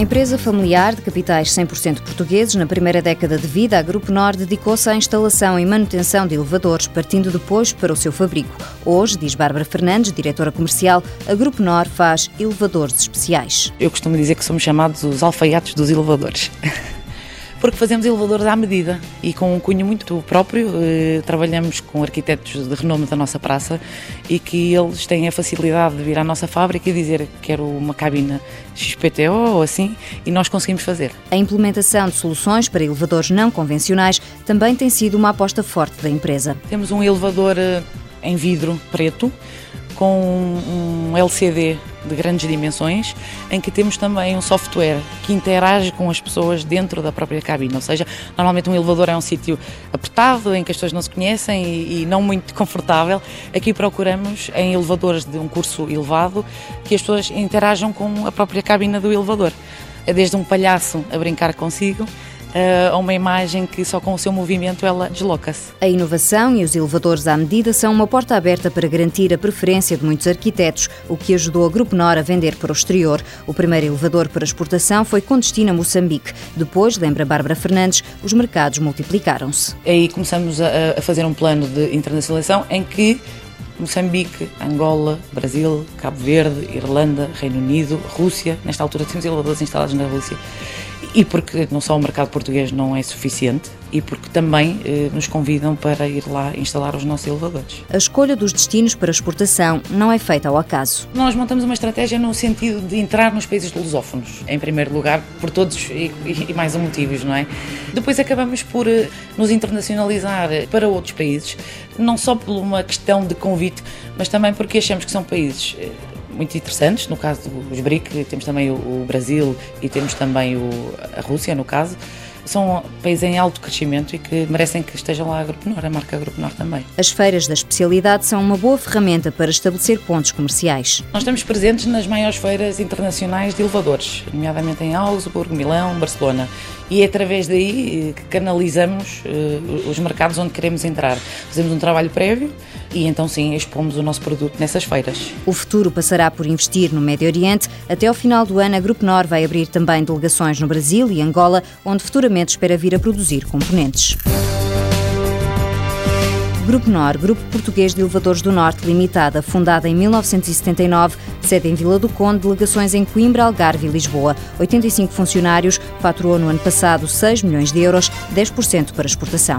Empresa familiar de capitais 100% portugueses, na primeira década de vida, a Grupo Nor dedicou-se à instalação e manutenção de elevadores, partindo depois para o seu fabrico. Hoje, diz Bárbara Fernandes, diretora comercial, a Grupo Nor faz elevadores especiais. Eu costumo dizer que somos chamados os alfaiates dos elevadores. porque fazemos elevadores à medida e com um cunho muito próprio. Eh, trabalhamos com arquitetos de renome da nossa praça e que eles têm a facilidade de vir à nossa fábrica e dizer que quero uma cabina XPTO ou assim e nós conseguimos fazer. A implementação de soluções para elevadores não convencionais também tem sido uma aposta forte da empresa. Temos um elevador eh, em vidro preto com um LCD de grandes dimensões, em que temos também um software que interage com as pessoas dentro da própria cabine. Ou seja, normalmente um elevador é um sítio apertado, em que as pessoas não se conhecem e, e não muito confortável. Aqui procuramos, em elevadores de um curso elevado, que as pessoas interajam com a própria cabina do elevador. É desde um palhaço a brincar consigo, a uma imagem que só com o seu movimento ela desloca-se. A inovação e os elevadores à medida são uma porta aberta para garantir a preferência de muitos arquitetos, o que ajudou a Grupo Nor a vender para o exterior. O primeiro elevador para exportação foi com destino a Moçambique. Depois, lembra Bárbara Fernandes, os mercados multiplicaram-se. Aí começamos a fazer um plano de internacionalização em que Moçambique, Angola, Brasil, Cabo Verde, Irlanda, Reino Unido, Rússia. Nesta altura temos elevadores instalados na Rússia e porque não só o mercado português não é suficiente e porque também eh, nos convidam para ir lá instalar os nossos elevadores. A escolha dos destinos para exportação não é feita ao acaso. Nós montamos uma estratégia no sentido de entrar nos países lusófonos, em primeiro lugar, por todos e, e mais motivos, não é? Depois acabamos por eh, nos internacionalizar para outros países, não só por uma questão de convite, mas também porque achamos que são países eh, muito interessantes, no caso dos BRIC, temos também o, Brasil e temos também a Rússia, no caso, são países em alto crescimento e que merecem que estejam lá a Grupo Nor, a marca Grupo Nor também. As feiras da especialidade são uma boa ferramenta para estabelecer pontos comerciais. Nós estamos presentes nas maiores feiras internacionais de elevadores, nomeadamente em Augsburgo, Milão, Barcelona, e é através daí eh, que canalizamos uh, os mercados onde queremos entrar. Fazemos um trabalho prévio e então sim expomos o nosso produto nessas feiras. O futuro passará por investir no Médio Oriente. Até ao final do ano, a Grupo Nor vai abrir também delegações no Brasil e Angola, onde futuramente espera vir a produzir componentes. Grupo NOR, Grupo Português de Elevadores do Norte Limitada, fundada em 1979, sede em Vila do Conde, delegações em Coimbra, Algarve e Lisboa. 85 funcionários, faturou no ano passado 6 milhões de euros, 10% para exportação.